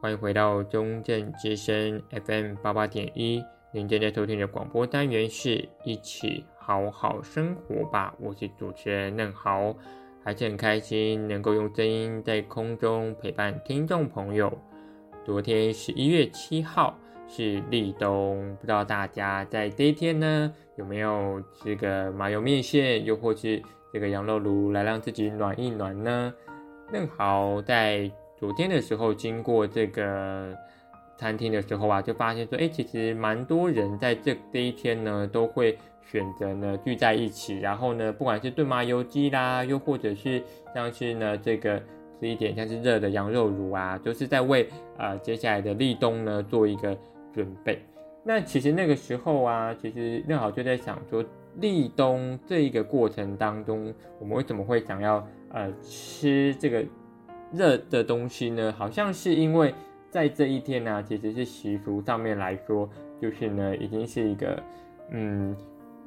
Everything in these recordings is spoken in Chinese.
欢迎回到中正之声 FM 八八点一。您正在收听的广播单元是一起好好生活吧，我是主持人嫩豪，还是很开心能够用声音在空中陪伴听众朋友。昨天十一月七号是立冬，不知道大家在这一天呢有没有吃个麻油面线，又或是这个羊肉炉来让自己暖一暖呢？嫩豪在。昨天的时候，经过这个餐厅的时候啊，就发现说，哎，其实蛮多人在这这一天呢，都会选择呢聚在一起，然后呢，不管是炖麻油鸡啦，又或者是像是呢这个吃一点像是热的羊肉炉啊，都、是在为呃接下来的立冬呢做一个准备。那其实那个时候啊，其实嫩豪就在想说，立冬这一个过程当中，我们为什么会想要呃吃这个？热的东西呢，好像是因为在这一天呢、啊，其实是习俗上面来说，就是呢，已经是一个嗯，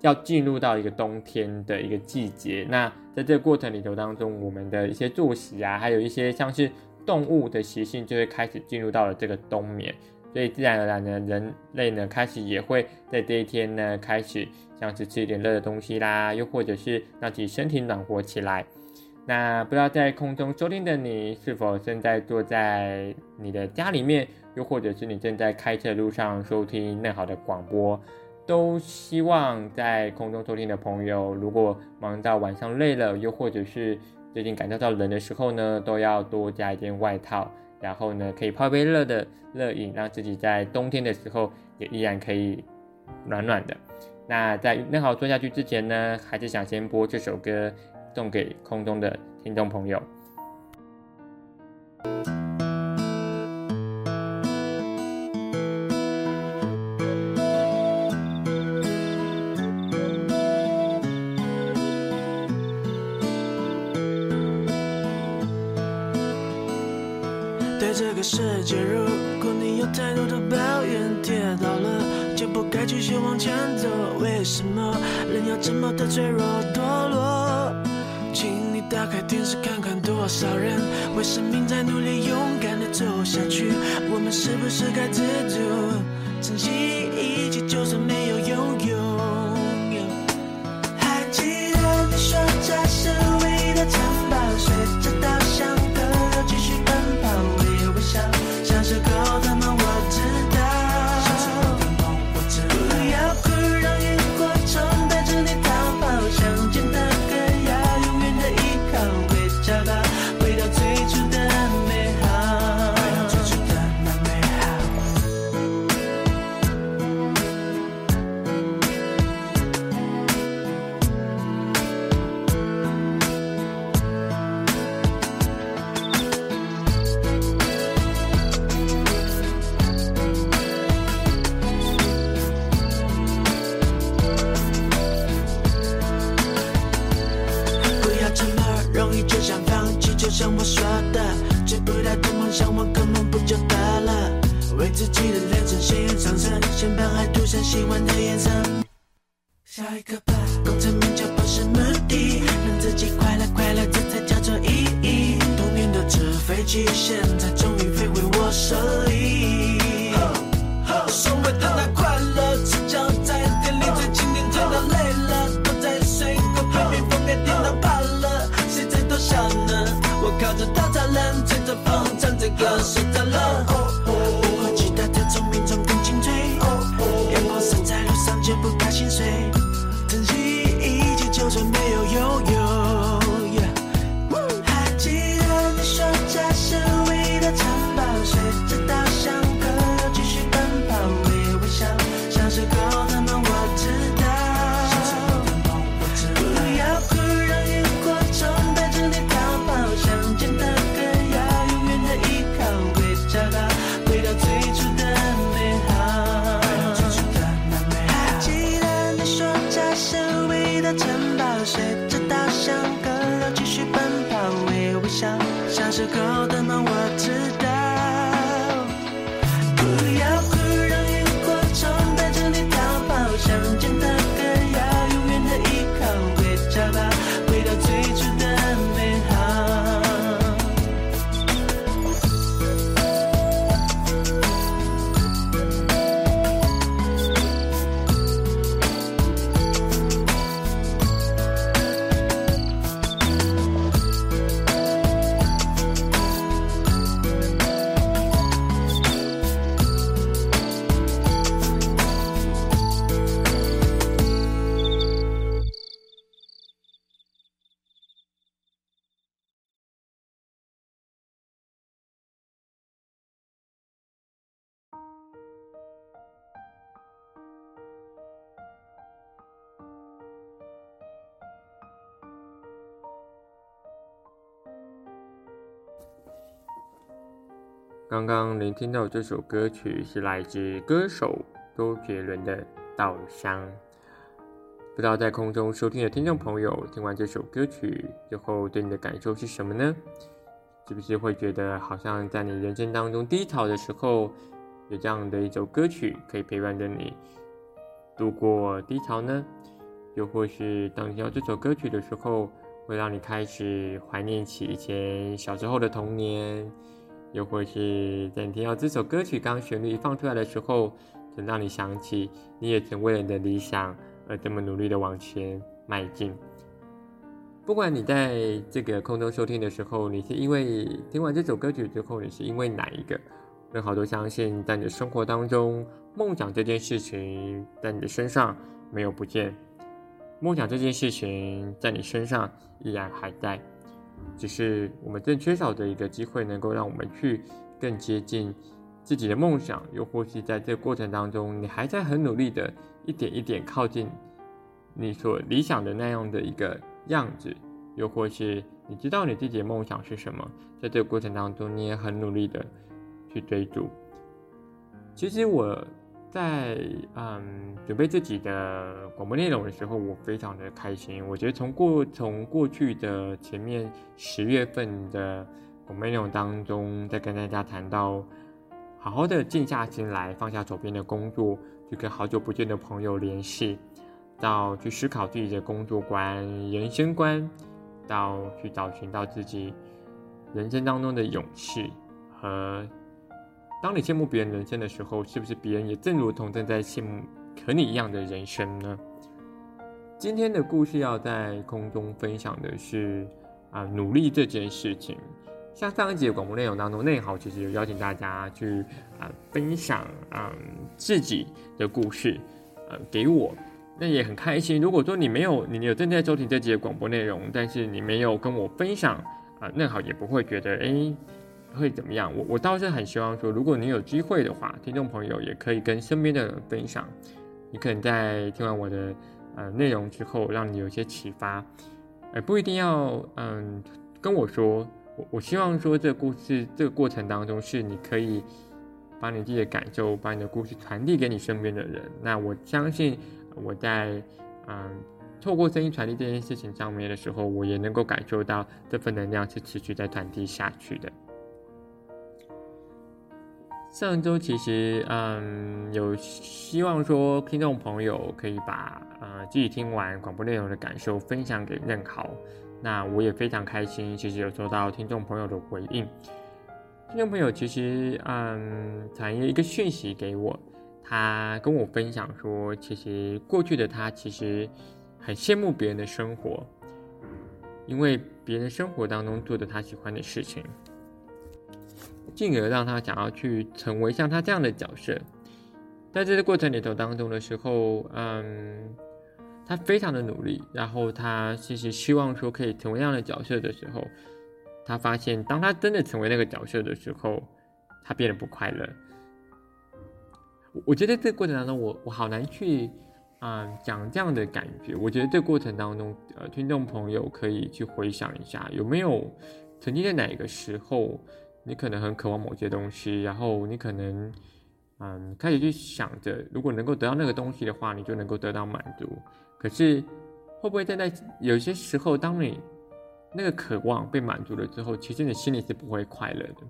要进入到一个冬天的一个季节。那在这个过程里头当中，我们的一些作息啊，还有一些像是动物的习性，就会开始进入到了这个冬眠。所以自然而然呢，人类呢开始也会在这一天呢，开始像是吃一点热的东西啦，又或者是让自己身体暖和起来。那不知道在空中收听的你，是否正在坐在你的家里面，又或者是你正在开车路上收听嫩好的广播？都希望在空中收听的朋友，如果忙到晚上累了，又或者是最近感觉到冷的时候呢，都要多加一件外套，然后呢，可以泡杯热的热饮，让自己在冬天的时候也依然可以暖暖的。那在嫩好说下去之前呢，还是想先播这首歌。送给空中的听众朋友。刚刚聆听到这首歌曲是来自歌手周杰伦的《稻香》。不知道在空中收听的听众朋友，听完这首歌曲之后，对你的感受是什么呢？是不是会觉得好像在你人生当中低潮的时候，有这样的一首歌曲可以陪伴着你度过低潮呢？又或是当听到这首歌曲的时候，会让你开始怀念起以前小时候的童年？又或是在你听到这首歌曲刚旋律放出来的时候，能让你想起你也曾为了你的理想。而这么努力的往前迈进。不管你在这个空中收听的时候，你是因为听完这首歌曲之后，你是因为哪一个？任何都相信，在你的生活当中，梦想这件事情在你的身上没有不见，梦想这件事情在你身上依然还在，只是我们正缺少的一个机会，能够让我们去更接近自己的梦想，又或是在这过程当中，你还在很努力的。一点一点靠近你所理想的那样的一个样子，又或是你知道你自己的梦想是什么，在这个过程当中，你也很努力的去追逐。其实我在嗯准备自己的广播内容的时候，我非常的开心。我觉得从过从过去的前面十月份的广播内容当中，在跟大家谈到。好好的静下心来，放下手边的工作，去跟好久不见的朋友联系，到去思考自己的工作观、人生观，到去找寻到自己人生当中的勇气和，当你羡慕别人人生的时候，是不是别人也正如同正在羡慕和你一样的人生呢？今天的故事要在空中分享的是啊，努力这件事情。像上一集的广播内容当中，内豪其实有邀请大家去啊、分享啊、自己的故事，呃给我，那也很开心。如果说你没有，你有正在收听这集的广播内容，但是你没有跟我分享啊，内、呃、豪也不会觉得哎会怎么样。我我倒是很希望说，如果你有机会的话，听众朋友也可以跟身边的人分享。你可能在听完我的呃内容之后，让你有一些启发，呃不一定要嗯、跟我说。我我希望说，这个故事这个过程当中，是你可以把你自己的感受，把你的故事传递给你身边的人。那我相信，我在嗯透过声音传递这件事情上面的时候，我也能够感受到这份能量是持续在传递下去的。上周其实嗯有希望说，听众朋友可以把呃自己听完广播内容的感受分享给任豪。那我也非常开心，其实有收到听众朋友的回应。听众朋友其实嗯传一个讯息给我，他跟我分享说，其实过去的他其实很羡慕别人的生活，因为别人生活当中做着他喜欢的事情，进而让他想要去成为像他这样的角色。在这个过程里头当中的时候，嗯。他非常的努力，然后他其实希望说可以成为那样的角色的时候，他发现当他真的成为那个角色的时候，他变得不快乐。我觉得这个过程当中我，我好难去嗯、讲这样的感觉。我觉得这过程当中，呃，听众朋友可以去回想一下，有没有曾经在哪个时候，你可能很渴望某些东西，然后你可能嗯开始去想着，如果能够得到那个东西的话，你就能够得到满足。可是，会不会在那有些时候，当你那个渴望被满足了之后，其实你心里是不会快乐的。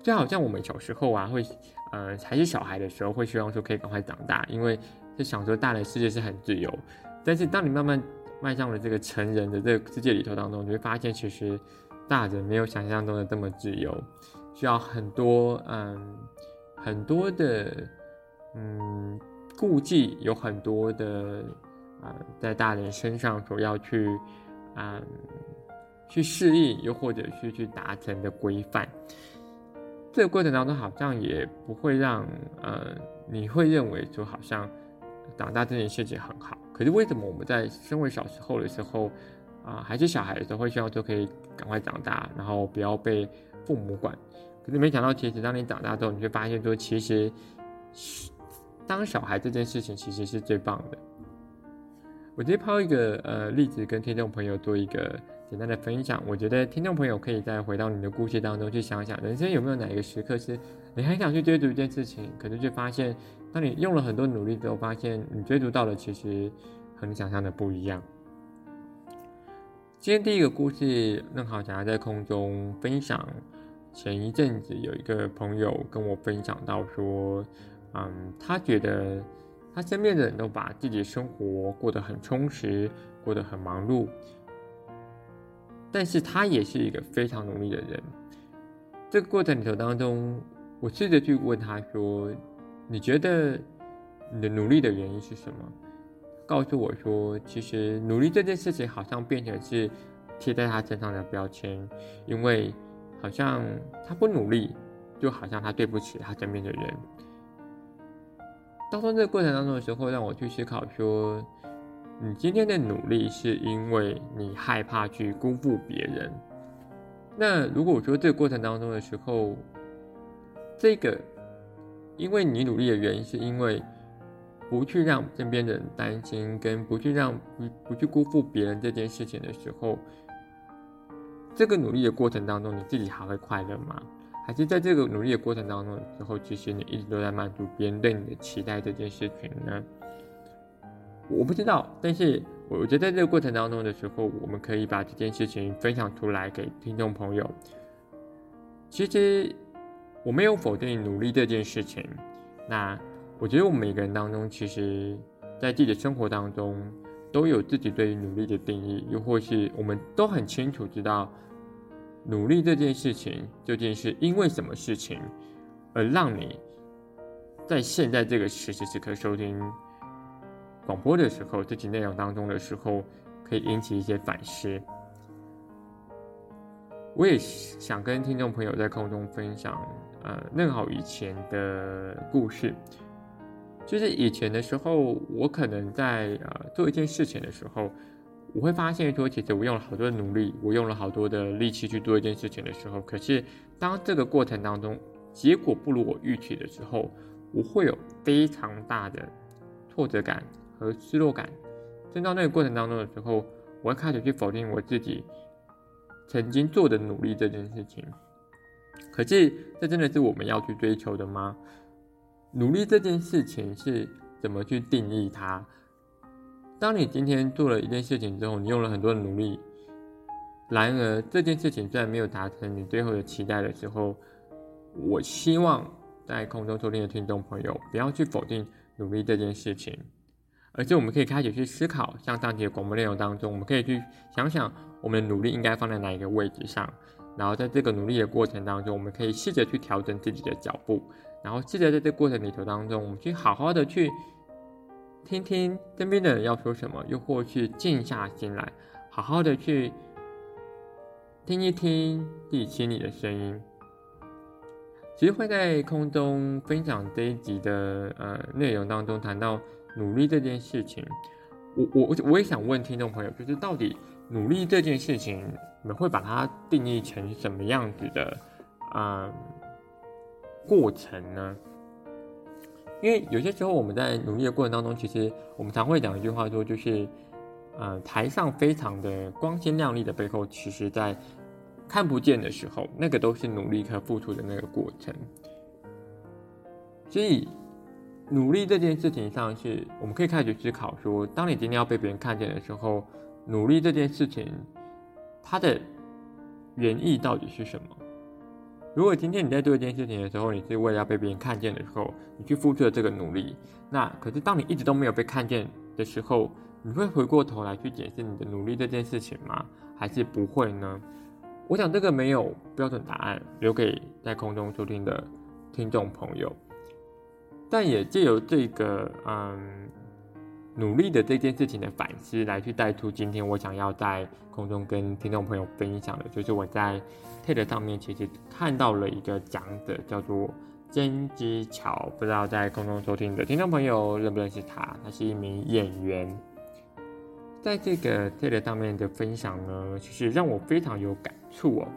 就好像我们小时候啊，会呃还是小孩的时候，会希望说可以赶快长大，因为就想说大人世界是很自由。但是当你慢慢迈向了这个成人的这个世界里头当中，你会发现其实大人没有想象中的这么自由，需要很多嗯很多的嗯顾忌，有很多的。啊、在大人身上所要去，啊、去适应，又或者是去达成的规范，这个过程当中好像也不会让，呃，你会认为说好像长大这件事情很好。可是为什么我们在身为小时候的时候，啊、呃，还是小孩的时候，会希望说可以赶快长大，然后不要被父母管？可是没想到，其实当你长大之后，你会发现说，其实当小孩这件事情其实是最棒的。我直接抛一个呃例子，跟听众朋友做一个简单的分享。我觉得听众朋友可以再回到你的故事当中去想想，人生有没有哪一个时刻是你很想去追逐一件事情，可是却发现，当你用了很多努力之后，发现你追逐到的其实和你想象的不一样。今天第一个故事，任好霞在空中分享。前一阵子有一个朋友跟我分享到说，嗯，他觉得他身边的人都把自己的生活过得很充实，过得很忙碌，但是他也是一个非常努力的人。这个过程里头当中，我试着去问他说：“你觉得你的努力的原因是什么？”告诉我说，其实努力这件事情好像变成是贴在他身上的标签，因为好像他不努力，就好像他对不起他身边的人。当中这个过程当中的时候，让我去思考说，你今天的努力是因为你害怕去辜负别人。那如果我说这个过程当中的时候，这个因为你努力的原因是因为。不去让身边的人担心，跟不去让不不去辜负别人这件事情的时候，这个努力的过程当中，你自己还会快乐吗？还是在这个努力的过程当中的时候，其实你一直都在满足别人对你的期待这件事情呢？我不知道，但是我觉得在这个过程当中的时候，我们可以把这件事情分享出来给听众朋友。其实我没有否定努力这件事情，那。我觉得我们每个人当中，其实，在自己的生活当中，都有自己对于努力的定义，又或是我们都很清楚知道，努力这件事情究竟是因为什么事情，而让你在现在这个时时此刻收听广播的时候，这期内容当中的时候，可以引起一些反思。我也想跟听众朋友在空中分享，呃，嫩好以前的故事。就是以前的时候，我可能在呃做一件事情的时候，我会发现说，其实我用了好多的努力，我用了好多的力气去做一件事情的时候，可是当这个过程当中结果不如我预期的时候，我会有非常大的挫折感和失落感。正到那个过程当中的时候，我会开始去否定我自己曾经做的努力这件事情。可是这真的是我们要去追求的吗？努力这件事情是怎么去定义它？当你今天做了一件事情之后，你用了很多的努力，然而这件事情虽然没有达成你最后的期待的时候，我希望在空中收听的听众朋友不要去否定努力这件事情，而是我们可以开始去思考，像上集的广播内容当中，我们可以去想想我们的努力应该放在哪一个位置上，然后在这个努力的过程当中，我们可以试着去调整自己的脚步。然后记得在这过程里头当中，我们去好好的去听听身边的人要说什么，又或是静下心来，好好的去听一听自己心里的声音。其实会在空中分享这一集的呃内容当中谈到努力这件事情，我我我也想问听众朋友，就是到底努力这件事情，你们会把它定义成什么样子的啊？过程呢？因为有些时候我们在努力的过程当中，其实我们常会讲一句话说，就是，呃，台上非常的光鲜亮丽的背后，其实在看不见的时候，那个都是努力和付出的那个过程。所以，努力这件事情上，是我们可以开始思考说，当你今天要被别人看见的时候，努力这件事情，它的原意到底是什么？如果今天你在做一件事情的时候，你是为了要被别人看见的时候，你去付出了这个努力，那可是当你一直都没有被看见的时候，你会回过头来去检视你的努力这件事情吗？还是不会呢？我想这个没有标准答案，留给在空中收听的听众朋友。但也借由这个嗯努力的这件事情的反思，来去带出今天我想要在空中跟听众朋友分享的，就是我在。TED 上面其实看到了一个讲者，叫做曾之乔，不知道在空中收听的听众朋友认不认识他？他是一名演员，在这个 TED 上面的分享呢，其实让我非常有感触哦。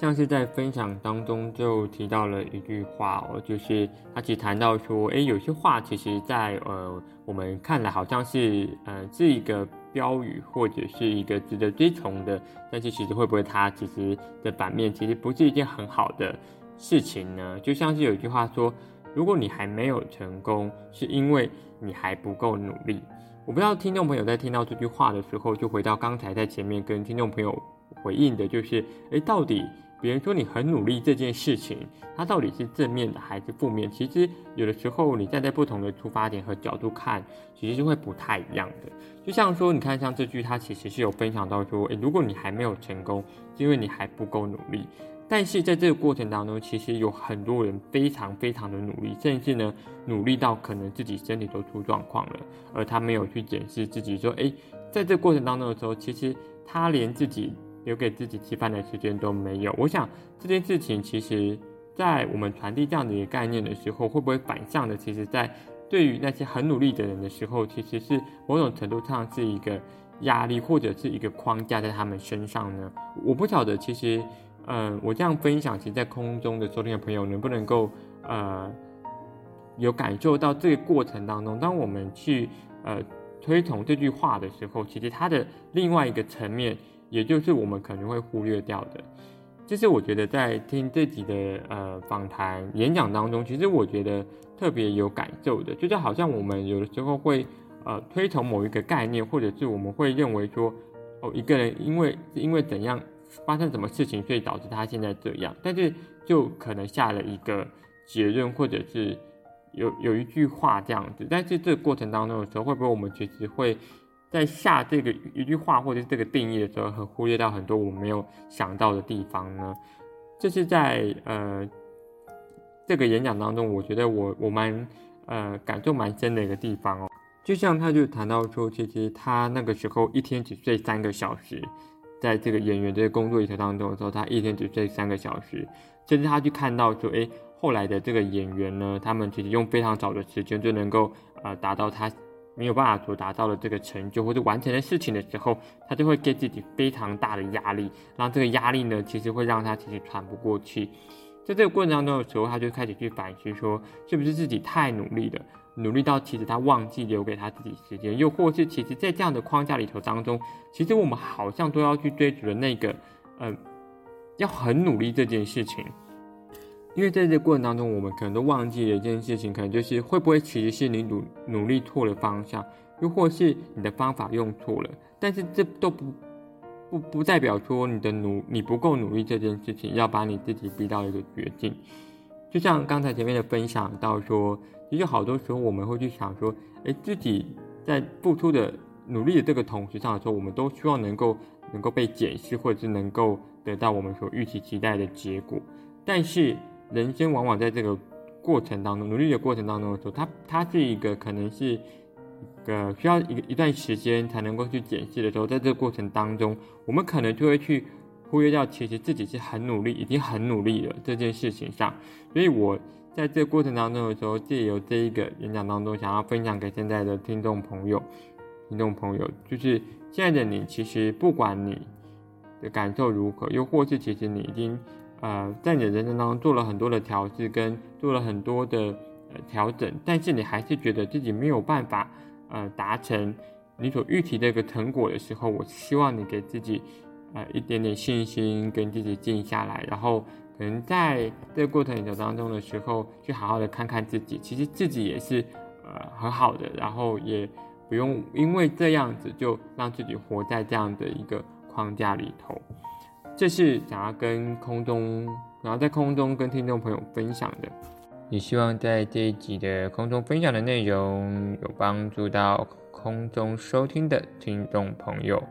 像是在分享当中就提到了一句话哦，就是他其实谈到说，诶，有些话其实在呃我们看来好像是呃是一个标语或者是一个值得追崇的，但是其实会不会它其实的版面其实不是一件很好的事情呢？就像是有一句话说，如果你还没有成功，是因为你还不够努力。我不知道听众朋友在听到这句话的时候，就回到刚才在前面跟听众朋友回应的，就是，诶，到底别人说你很努力这件事情，它到底是正面的还是负面？其实有的时候你站在不同的出发点和角度看，其实是会不太一样的。就像说，你看像这句，它其实是有分享到说，诶，如果你还没有成功，是因为你还不够努力。但是在这个过程当中，其实有很多人非常非常的努力，甚至呢努力到可能自己身体都出状况了，而他没有去检视自己，说，诶，在这过程当中的时候，其实他连自己留给自己吃饭的时间都没有。我想这件事情，其实，在我们传递这样的一个概念的时候，会不会反向的，其实在对于那些很努力的人的时候，其实是某种程度上是一个压力，或者是一个框架在他们身上呢？我不晓得，其实。嗯，我这样分享，其实在空中的收听的朋友，能不能够呃有感受到这个过程当中，当我们去呃推崇这句话的时候，其实它的另外一个层面，也就是我们可能会忽略掉的，这是我觉得在听这集的呃访谈演讲当中，其实我觉得特别有感受的，就是好像我们有的时候会呃推崇某一个概念，或者是我们会认为说，哦，一个人因为因为怎样。发生什么事情，所以导致他现在这样？但是就可能下了一个结论，或者是有有一句话这样子。但是这个过程当中的时候，会不会我们其实会在下这个一句话或者是这个定义的时候，很忽略到很多我没有想到的地方呢？这是在呃这个演讲当中，我觉得我我蛮呃感受蛮深的一个地方哦。就像他就谈到说，其实他那个时候一天只睡三个小时。在这个演员的工作一条当中的时候，他一天只睡三个小时，甚至他去看到说，哎，后来的这个演员呢，他们其实用非常少的时间就能够呃达到他没有办法所达到的这个成就或者完成的事情的时候，他就会给自己非常大的压力，让这个压力呢，其实会让他其实喘不过气。在这个过程当中的时候，他就开始去反思说，是不是自己太努力了。努力到其实他忘记留给他自己时间，又或是其实，在这样的框架里头当中，其实我们好像都要去追逐的那个，呃，要很努力这件事情。因为在这个过程当中，我们可能都忘记了一件事情，可能就是会不会其实是你努努力错了方向，又或是你的方法用错了。但是这都不不不代表说你的努你不够努力这件事情，要把你自己逼到一个绝境。就像刚才前面的分享到说。其实好多时候我们会去想说，诶，自己在付出的努力的这个同时上的时候，我们都希望能够能够被检视，或者是能够得到我们所预期期待的结果。但是人生往往在这个过程当中，努力的过程当中的时候，它它是一个可能是一个需要一一段时间才能够去检视的时候，在这个过程当中，我们可能就会去忽略掉其实自己是很努力，已经很努力了这件事情上。所以我。在这过程当中的时候，借由这一个演讲当中，想要分享给现在的听众朋友，听众朋友，就是现在的你，其实不管你的感受如何，又或是其实你已经呃在你的人生当中做了很多的调试，跟做了很多的呃调整，但是你还是觉得自己没有办法呃达成你所预期的一个成果的时候，我希望你给自己呃一点点信心，跟自己静下来，然后。可能在这个过程当中的时候，去好好的看看自己，其实自己也是呃很好的，然后也不用因为这样子就让自己活在这样的一个框架里头。这是想要跟空中，然后在空中跟听众朋友分享的。也希望在这一集的空中分享的内容有帮助到空中收听的听众朋友。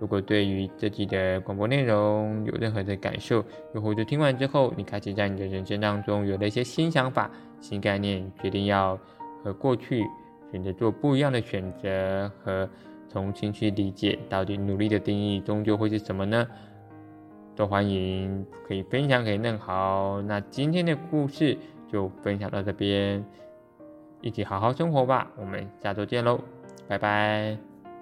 如果对于这集的广播内容有任何的感受，又或者听完之后，你开始在你的人生当中有了一些新想法、新概念，决定要和过去选择做不一样的选择，和重新去理解到底努力的定义终究会是什么呢？都欢迎可以分享给嫩豪。那今天的故事就分享到这边，一起好好生活吧。我们下周见喽，拜拜。